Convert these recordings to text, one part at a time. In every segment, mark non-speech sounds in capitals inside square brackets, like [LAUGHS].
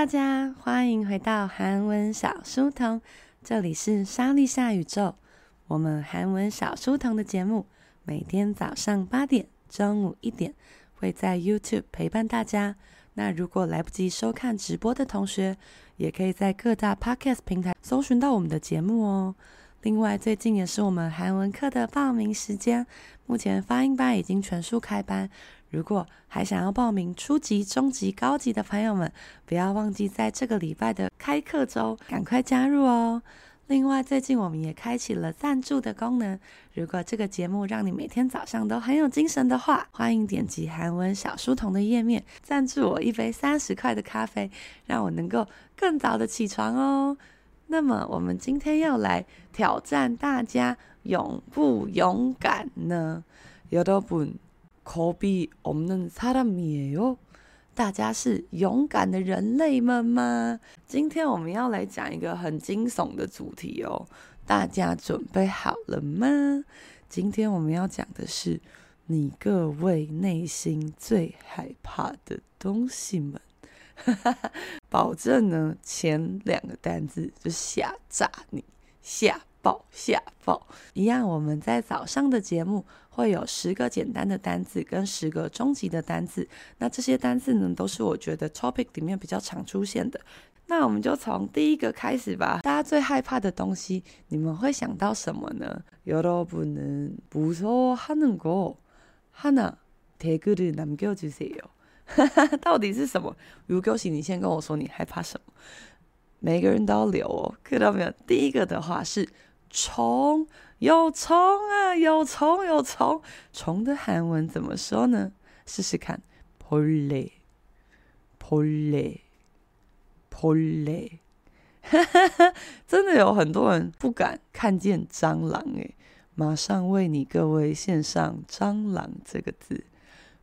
大家欢迎回到韩文小书童，这里是莎莉夏宇宙。我们韩文小书童的节目每天早上八点、中午一点会在 YouTube 陪伴大家。那如果来不及收看直播的同学，也可以在各大 Podcast 平台搜寻到我们的节目哦。另外，最近也是我们韩文课的报名时间，目前发音班已经全数开班。如果还想要报名初级、中级、高级的朋友们，不要忘记在这个礼拜的开课周赶快加入哦。另外，最近我们也开启了赞助的功能。如果这个节目让你每天早上都很有精神的话，欢迎点击韩文小书童的页面，赞助我一杯三十块的咖啡，让我能够更早的起床哦。那么，我们今天要来挑战大家勇不勇敢呢？여러분 겁이없는사람이에요？大家是勇敢的人类们吗？今天我们要来讲一个很惊悚的主题哦，大家准备好了吗？今天我们要讲的是你各位内心最害怕的东西们，[LAUGHS] 保证呢，前两个单字就吓炸你，吓 爆吓爆！一样，我们在早上的节目。会有十个简单的单字跟十个中级的单字，那这些单字呢，都是我觉得 topic 里面比较常出现的。那我们就从第一个开始吧。大家最害怕的东西，你们会想到什么呢？여러분은무서워하는거하나댓글을남겨주세요。[LAUGHS] 到底是什么？如果行，你先跟我说你害怕什么？每个人都要留哦，看到没有？第一个的话是 虫。有虫啊，有虫，有虫。虫的韩文怎么说呢？试试看，벌레，벌레，벌레。哈[LAUGHS] 哈哈，真的有很多人不敢看见蟑螂诶，马上为你各位献上蟑螂这个字，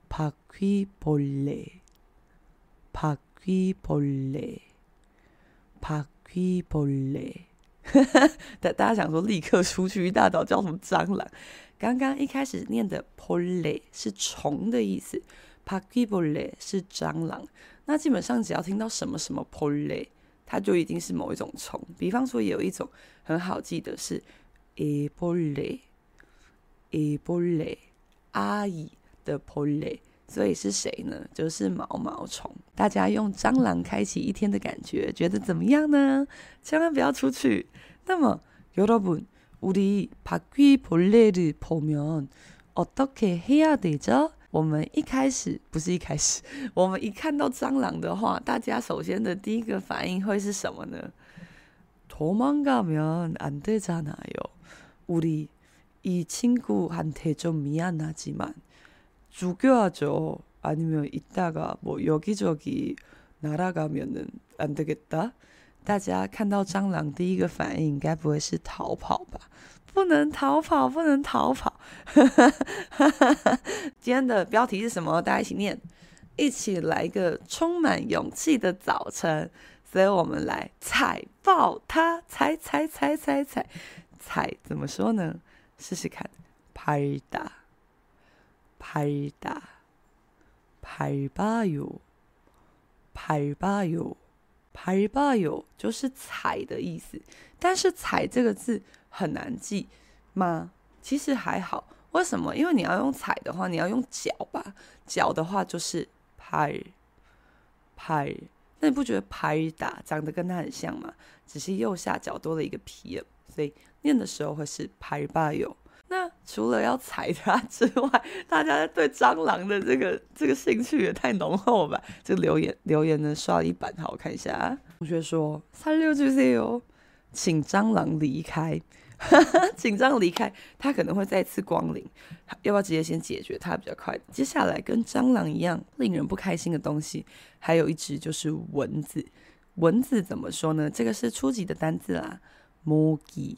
바퀴벌 레，바퀴벌 레，바퀴벌레。 [LAUGHS] 大大家想说立刻出去一大早叫什么蟑螂？刚刚一开始念的 “pole” 是虫的意思，“pakibole” 是蟑螂。那基本上只要听到什么什么 “pole”，它就一定是某一种虫。比方说有一种很好记得是 “ebole”，“ebole” 阿姨的 “pole”。所以是谁呢？就是毛毛虫。大家用蟑螂开启一天的感觉，觉得怎么样呢？千万不要出去。那么，여러분우리바퀴벌레를보면어떻게해야되죠？我们一开始不是一开始，[LAUGHS] 我们一看到蟑螂的话，大家首先的第一个反应会是什么呢？도망가면안되잖아요。우리이친구한테좀미안하지만 죽여야죠아니면이따가뭐여기저기날아가면은안되겠다大家看到蟑螂第一个反应，该不会是逃跑吧？不能逃跑，不能逃跑。[LAUGHS] 今天的标题是什么？大家一起念，一起来一个充满勇气的早晨。所以我们来踩爆它，踩踩踩踩踩踩，怎么说呢？试试看，拍打。 拍打，拍吧哟，拍吧哟，拍吧哟，就是踩的意思。但是“踩”这个字很难记吗？其实还好。为什么？因为你要用“踩”的话，你要用脚吧？脚的话就是拍，拍。那你不觉得拍打长得跟它很像吗？只是右下角多了一个皮，所以念的时候会是拍吧哟。那除了要踩它之外，大家对蟑螂的这个这个兴趣也太浓厚了吧？这留言留言呢刷了一版，好，我看一下。同学说：“三六九 C 哦，请蟑螂离开，[LAUGHS] 请蟑螂离开，它可能会再次光临，要不要直接先解决它比较快？接下来跟蟑螂一样令人不开心的东西，还有一只就是蚊子。蚊子怎么说呢？这个是初级的单字啦，모 기，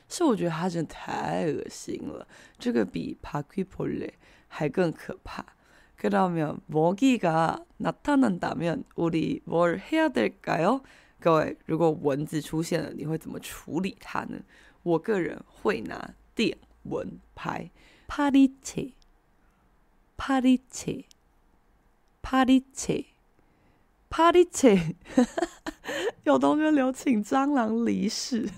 是我觉得它真的太恶心了，这个比바퀴벌레还更可怕。그러면모기가나타난다면우리뭘해야될까요？各位，如果蚊子出现了，你会怎么处理它呢？我个人会拿电蚊拍，파리채。파리채파리채 파리채[LAUGHS] 有同学留请蟑螂离世，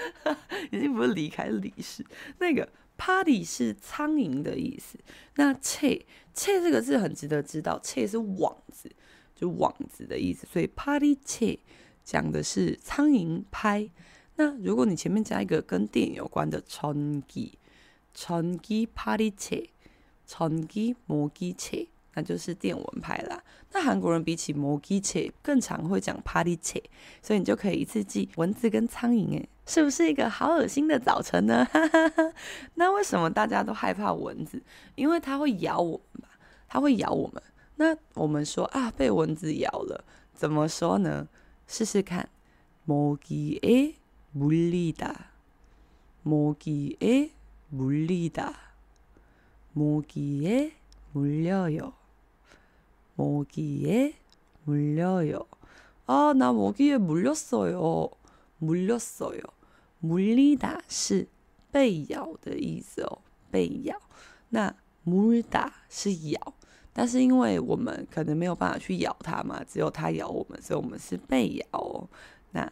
[LAUGHS] 已经不是离开，是离世。那个 party 是苍蝇的意思，那채채这个字很值得知道，채是网子，就网子的意思，所以 party 채讲的是苍蝇拍。那如果你前面加一个跟电有关的전기전기파리채 전기모기채， 那就是电蚊拍啦。那韩国人比起모기채更常会讲파리채，所以你就可以一次记蚊子跟苍蝇，诶，是不是一个好恶心的早晨呢？[LAUGHS] 那为什么大家都害怕蚊子？因为它会咬我们吧？它会咬我们。那我们说啊，被蚊子咬了，怎么说呢？试试看，모기에물리다，모기에물리다。 모기에물려요， 모기에물려요。 啊，那모기에물렸어요， 물렸어요。 물리다是被咬的意思哦，被咬。那물다是咬，但是因为我们可能没有办法去咬它嘛，只有它咬我们，所以我们是被咬哦。那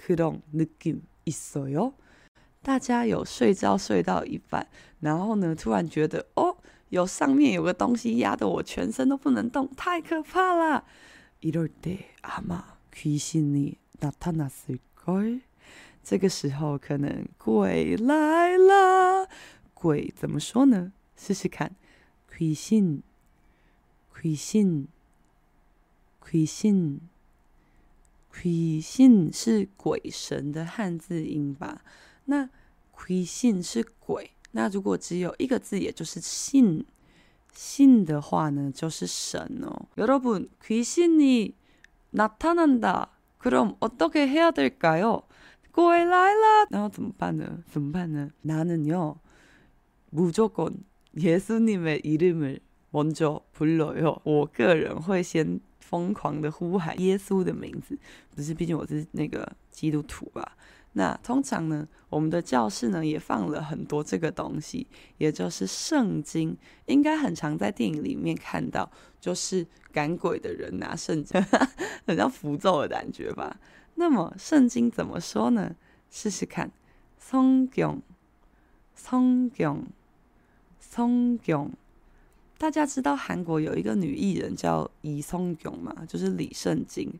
그런느낌있어요？大家有睡觉睡到一半，然后呢，突然觉得哦，有上面有个东西压得我全身都不能动，太可怕了。이럴때아마귀신이나타났을걸。这个时候可能鬼来了。鬼怎么说呢？试试看，귀 신， 귀 신， 귀 신。 귀신是鬼神的汉字音吧？那귀신是鬼，那如果只有一个字，也就是신，신的话呢，就是神哦。여러분귀신이나타난다그럼어떻게해야될까요鬼来了，然后怎么办呢？怎么办呢？나는요무조건예수님의이름을먼저불러요我个人会先。 疯狂的呼喊耶稣的名字，不是，毕竟我是那个基督徒吧？那通常呢，我们的教室呢也放了很多这个东西，也就是圣经，应该很常在电影里面看到，就是赶鬼的人拿圣经，[LAUGHS] 很像符咒的感觉吧？那么圣经怎么说呢？试试看，성경，성경，성경。 大家知道韩国有一个女艺人叫李松勇吗？就是李圣经，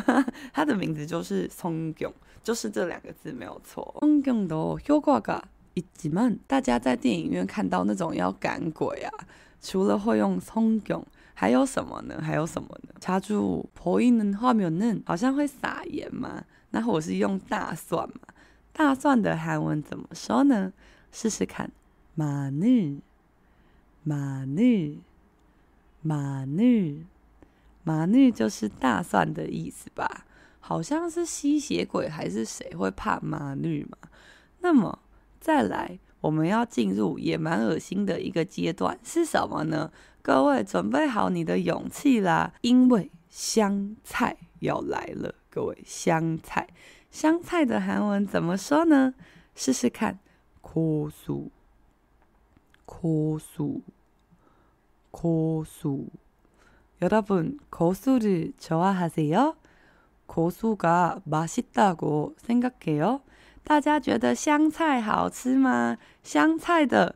[LAUGHS] 她的名字就是松勇，就是这两个字没有错。松勇的효과가있지만，大家在电影院看到那种要赶鬼啊，除了会用松勇，还有什么呢？还有什么呢？查住보이는화면은好像会撒盐嘛？那我是用大蒜嘛？大蒜的韩文怎么说呢？试试看，마늘。 马女，马女，马女就是大蒜的意思吧？好像是吸血鬼还是谁会怕马女嘛？那么再来，我们要进入也蛮恶心的一个阶段是什么呢？各位准备好你的勇气啦，因为香菜要来了。各位，香菜，香菜的韩文怎么说呢？试试看，고 수。 고수， 고수여러분고수를좋아하세요고수가맛있다고생각해요大家觉得香菜好吃吗？香菜的，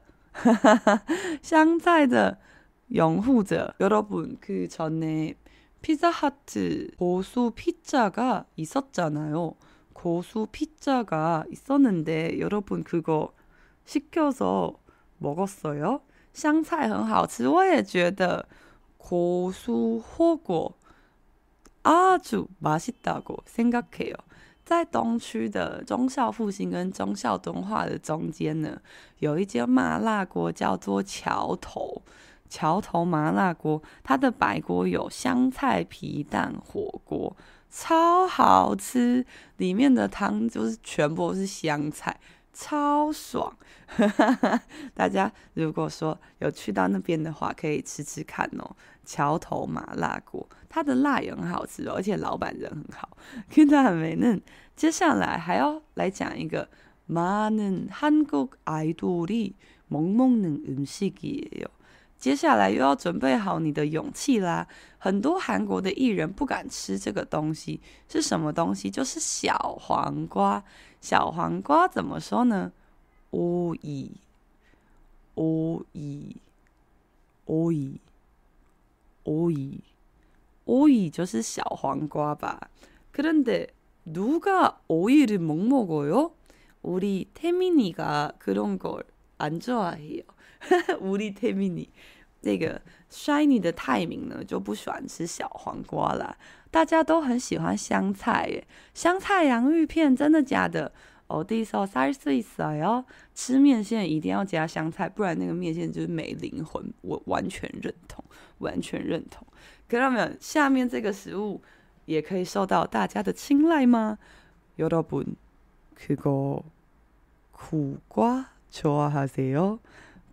香菜的 [LAUGHS] 拥护者，여러분그전에 피자하트 고수 피자가 있었잖아요. 고수 피자가 있었는데 여러분 그거 시켜서 먹었어요? 香菜很好吃,我也觉得 고수 호고 아주 맛있다고 생각해요. 在东区的忠孝复兴跟忠孝敦化的中间呢，有一间麻辣锅叫做桥头。桥头麻辣锅，它的白锅有香菜皮蛋火锅，超好吃，里面的汤就是全部都是香菜， 超爽。[LAUGHS] 大家如果说有去到那边的话，可以吃吃看哦。桥头麻辣锅，它的辣也很好吃哦，而且老板人很好。跟他很美嫩。接下来还要来讲一个많은한국아이돌이먹먹는음식이에요。 接下来又要准备好你的勇气啦！很多韩国的艺人不敢吃这个东西，是什么东西？就是小黄瓜。小黄瓜怎么说呢？오이，오이，오이，오이，오이就是小黄瓜吧？그런데누가오이를못먹어요우리태민이가그런걸안좋아해요 [LAUGHS] 우리 태민이这个 Shiny 的泰民呢就不喜欢吃小黄瓜啦，大家都很喜欢香菜耶，香菜洋芋片真的假的？哦，第一首 Sorry Sorry 哦，吃面线一定要加香菜，不然那个面线就是没灵魂。我完全认同，完全认同。看到没有？下面这个食物也可以受到大家的青睐吗？여러분그거苦瓜좋아하세요？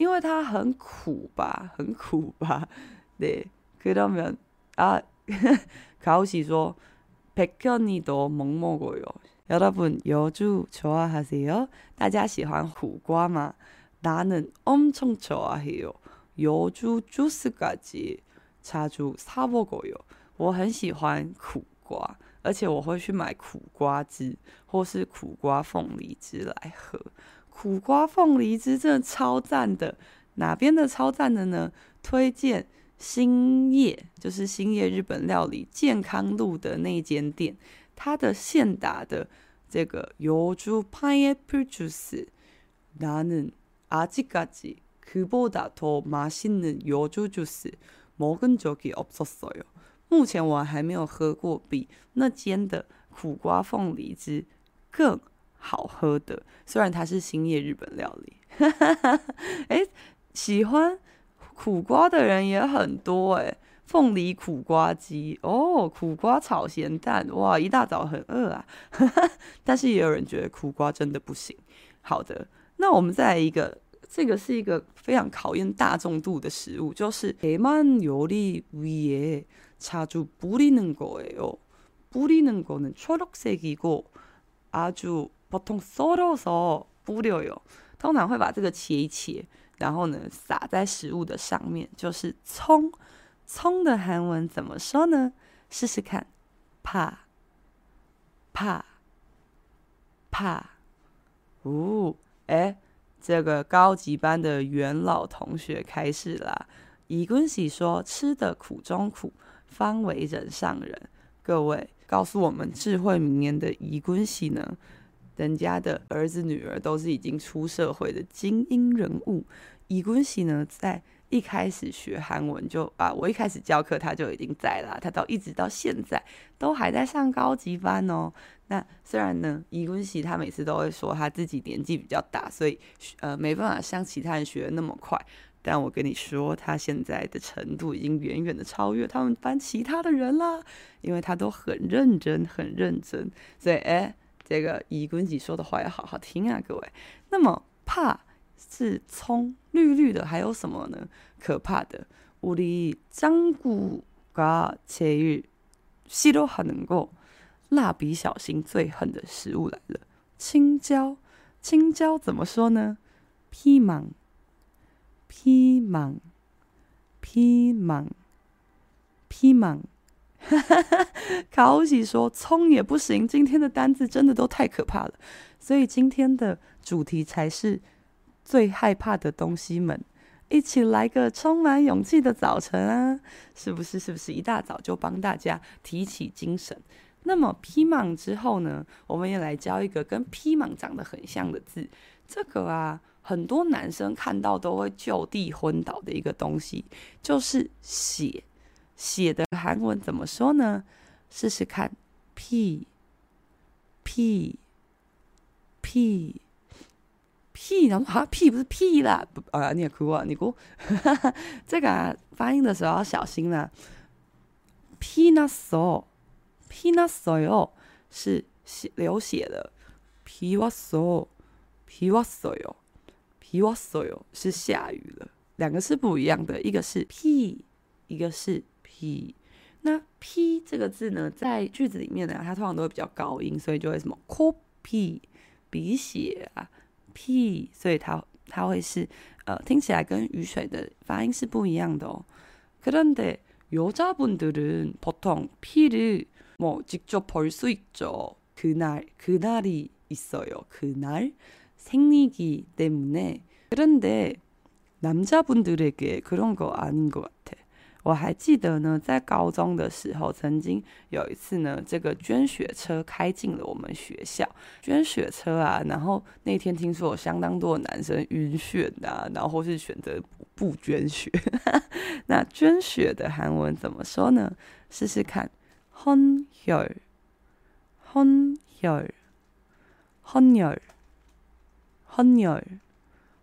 因为它很苦吧，很苦吧，对，[LAUGHS] 그러면啊，[LAUGHS] 가오씨说백현이도못먹어요여러분요주좋아하세요大家喜欢苦瓜吗？나는엄청좋아해요요주주스까지자주사먹어요我很喜欢苦瓜，而且我会去买苦瓜汁或是苦瓜凤梨汁来喝。 苦瓜凤梨汁真的超赞的，哪边的超赞的呢？推荐兴业，就是兴业日本料理健康路的那间店，它的现打的这个요주 파인애플 주스，나는아직까지그보다더맛있는요주 주스 먹은적이없었어요。目前我还没有喝过比那间的苦瓜凤梨汁更 好喝的，虽然它是兴业日本料理，[LAUGHS] 哎，喜欢苦瓜的人也很多哎。凤梨苦瓜鸡哦，苦瓜炒咸蛋，哇，一大早很饿啊。[LAUGHS] 但是也有人觉得苦瓜真的不行。好的，那我们再来一个，这个是一个非常考验大众度的食物，就是대만요리위에자주뿌리는거예요뿌리는거는초록색이고아주 보통썰어서뿌려요，通常会把这个切一切，然后呢撒在食物的上面，就是葱。葱的韩文怎么说呢？试试看，파， 파， 파。哦，哎，这个高级班的元老同学开始啦。이근씨说：“吃的苦中苦，方为人上人。”各位告诉我们智慧名言的이근씨呢？ 人家的儿子女儿都是已经出社会的精英人物。以恭喜呢在一开始学韩文就啊我一开始教课他就已经在了他到一直到现在都还在上高级班哦。那虽然呢尹恭喜他每次都会说他自己年纪比较大所以呃没办法像其他人学的那么快。但我跟你说他现在的程度已经远远的超越他们班其他的人啦因为他都很认真很认真。所以哎这个이근씨说的话要好好听啊，各位。那么怕是葱，绿绿的，还有什么呢？可怕的，우리짱구 가제일싫어하는 거，蜡笔小新最恨的食物来了。青椒，青椒怎么说呢？피망，피망，피망，피망。 哈哈哈说冲也不行今天的单子真的都太可怕了所以今天的主题才是最害怕的东西们一起来个充满勇气的早晨啊是不是？是不是？一大早就帮大家提起精神。那么披莽之后呢我们也来教一个跟披莽长得很像的字这个啊很多男生看到都会就地昏倒的一个东西就是血。血的韩文怎么说呢？试试看，피、피、피、피，然后[LAUGHS] 啊，피不是屁啦，不啊，你也哭啊，你哭，[LAUGHS] 这个啊，发音的时候要小心啦。피났어피났어요是血流血了，비왔어비왔어요비왔어요是下雨了，两个是不一样的，一个是피，一个是。 p，那 p 这个字呢，在句子里面呢，它通常都会比较高音，所以就会什么 copy 鼻血啊 p，所以它它会是呃听起来跟雨水的发音是不一样的哦。그런데여자분들은보통피를뭐직접볼수있죠그날그날이있어요그날생리기때문에그런데남자분들에게그런거아닌것같아 我还记得呢，在高中的时候，曾经有一次呢，这个捐血车开进了我们学校。捐血车啊，然后那天听说有相当多的男生晕眩啊，然后或是选择不捐血。[LAUGHS] 那捐血的韩文怎么说呢？试试看，헌 혈， 헌 혈， 헌 혈， 헌 혈。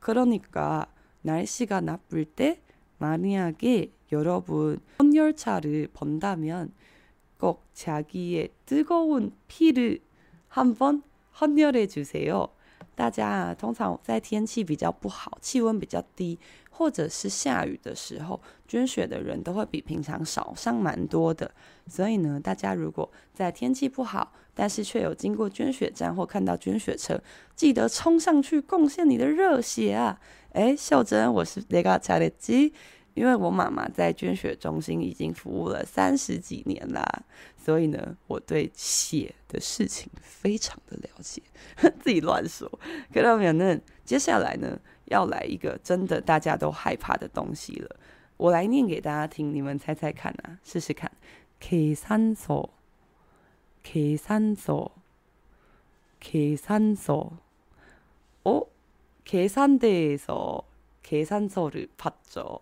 그러니까 날씨가 나쁠 때 만약에 여러분헌혈차를본다면 꼭 자기의 뜨거운 피를 한번 헌혈해 주세요 大家啊，通常在天气比较不好、气温比较低，或者是下雨的时候，捐血的人都会比平常少上蛮多的。所以呢，大家如果在天气不好，但是却有经过捐血站或看到捐血车，记得冲上去贡献你的热血啊！诶，秀珍，我是那个查理基。因为我妈妈在捐血中心已经服务了三十几年啦，所以呢，我对血的事情非常的了解。[LAUGHS] 自己乱说。可到没有？接下来呢，要来一个真的大家都害怕的东西了。我来念给大家听，你们猜猜看啊，试试看。계산서，계산서，계산 서。 哦，계산대에서계산서를봤죠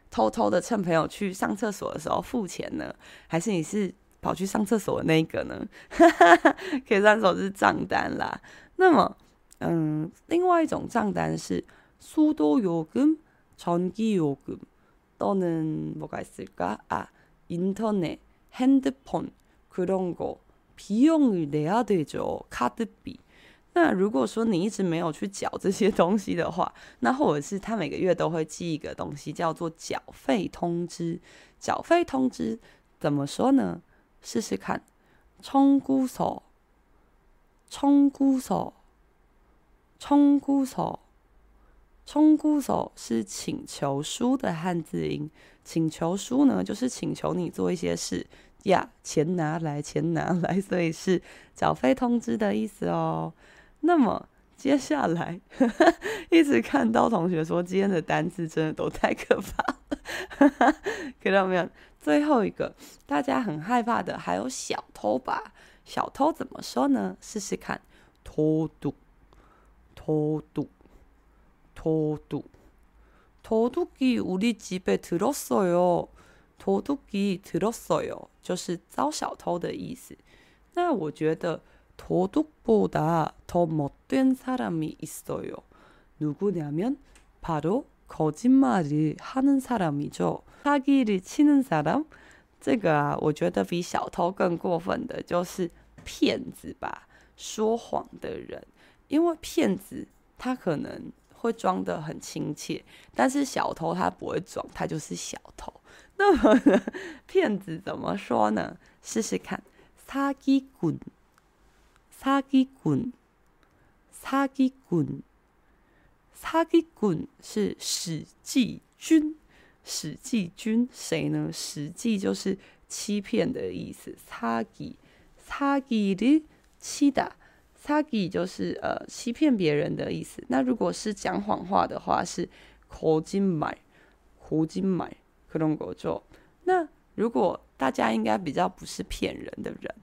偷偷的趁朋友去上厕所的时候付钱呢？还是你是跑去上厕所的那一个呢？[LAUGHS] 计算书是账单啦。那么，嗯，另外一种账单是수도요금전기요금또는뭐가있을까아인터넷핸드폰그런거비용을내야되죠카드비 那如果说你一直没有去缴这些东西的话那或者是他每个月都会寄一个东西叫做缴费通知。缴费通知怎么说呢？试试看冲姑嫂冲姑嫂冲姑嫂冲姑嫂是请求书的汉字音请求书呢就是请求你做一些事呀钱拿来钱拿来所以是缴费通知的意思哦。那么接下来呵呵[LAUGHS] 一直看到同学说今天的单词真的都太可怕了，看到没有？最后一个大家很害怕的还有小偷吧？小偷怎么说呢？试试看，偷渡，偷渡，偷渡，偷渡기우리집에들었어요。 偷渡기들었어요，就是遭小偷的意思。那我觉得 도둑보다더못된사람이있어요누구냐면바로거짓말을하는사람이죠사기를치는사람这个啊，我觉得比小偷更过分的就是骗子吧，说谎的人。因为骗子他可能会装得很亲切，但是小偷他不会装，他就是小偷。那么呢，[LAUGHS] 骗子怎么说呢？试试看，사기꾼， 사기꾼，사기꾼，사기꾼是史记军，史记军谁呢？史记就是欺骗的意思，사기사기를치다，사기就是呃欺骗别人的意思。那如果是讲谎话的话，是거짓말，거짓말。可能够做。那如果大家应该比较不是骗人的人吗？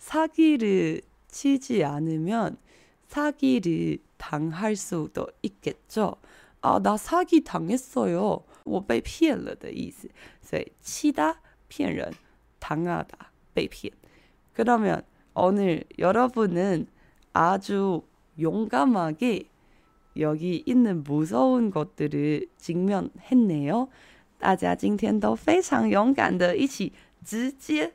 사기를치지않으면사기를당할수도있겠죠。 啊，나사기당했어요，我被骗了的意思。所以치다骗人，당하다被骗。그러면오늘여러분은아주용감하게여기있는무서운것들을직면했네요。大家今天都非常勇敢的，一起直接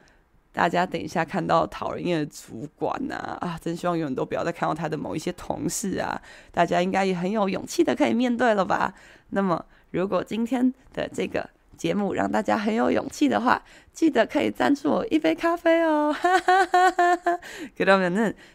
大家等一下看到讨人厌的主管呐啊，真希望永远都不要再看到他的某一些同事啊！大家应该也很有勇气的可以面对了吧？那么，如果今天的这个节目让大家很有勇气的话，记得可以赞助我一杯咖啡哦！哈哈哈哈哈！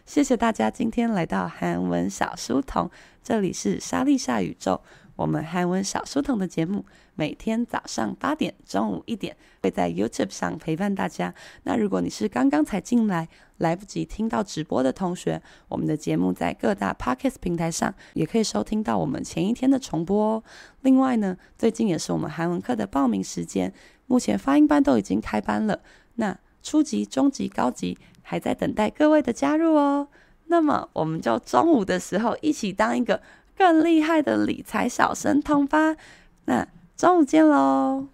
谢谢大家今天来到韩文小书童，这里是莎莉夏宇宙。我们韩文小书童的节目每天早上八点、中午一点会在 YouTube 上陪伴大家。那如果你是刚刚才进来，来不及听到直播的同学，我们的节目在各大 Podcast 平台上也可以收听到我们前一天的重播哦。另外呢，最近也是我们韩文课的报名时间，目前发音班都已经开班了，那初级、中级、高级还在等待各位的加入哦。那么我们就中午的时候一起当一个。更厉害的理财小神通吧，那中午见喽。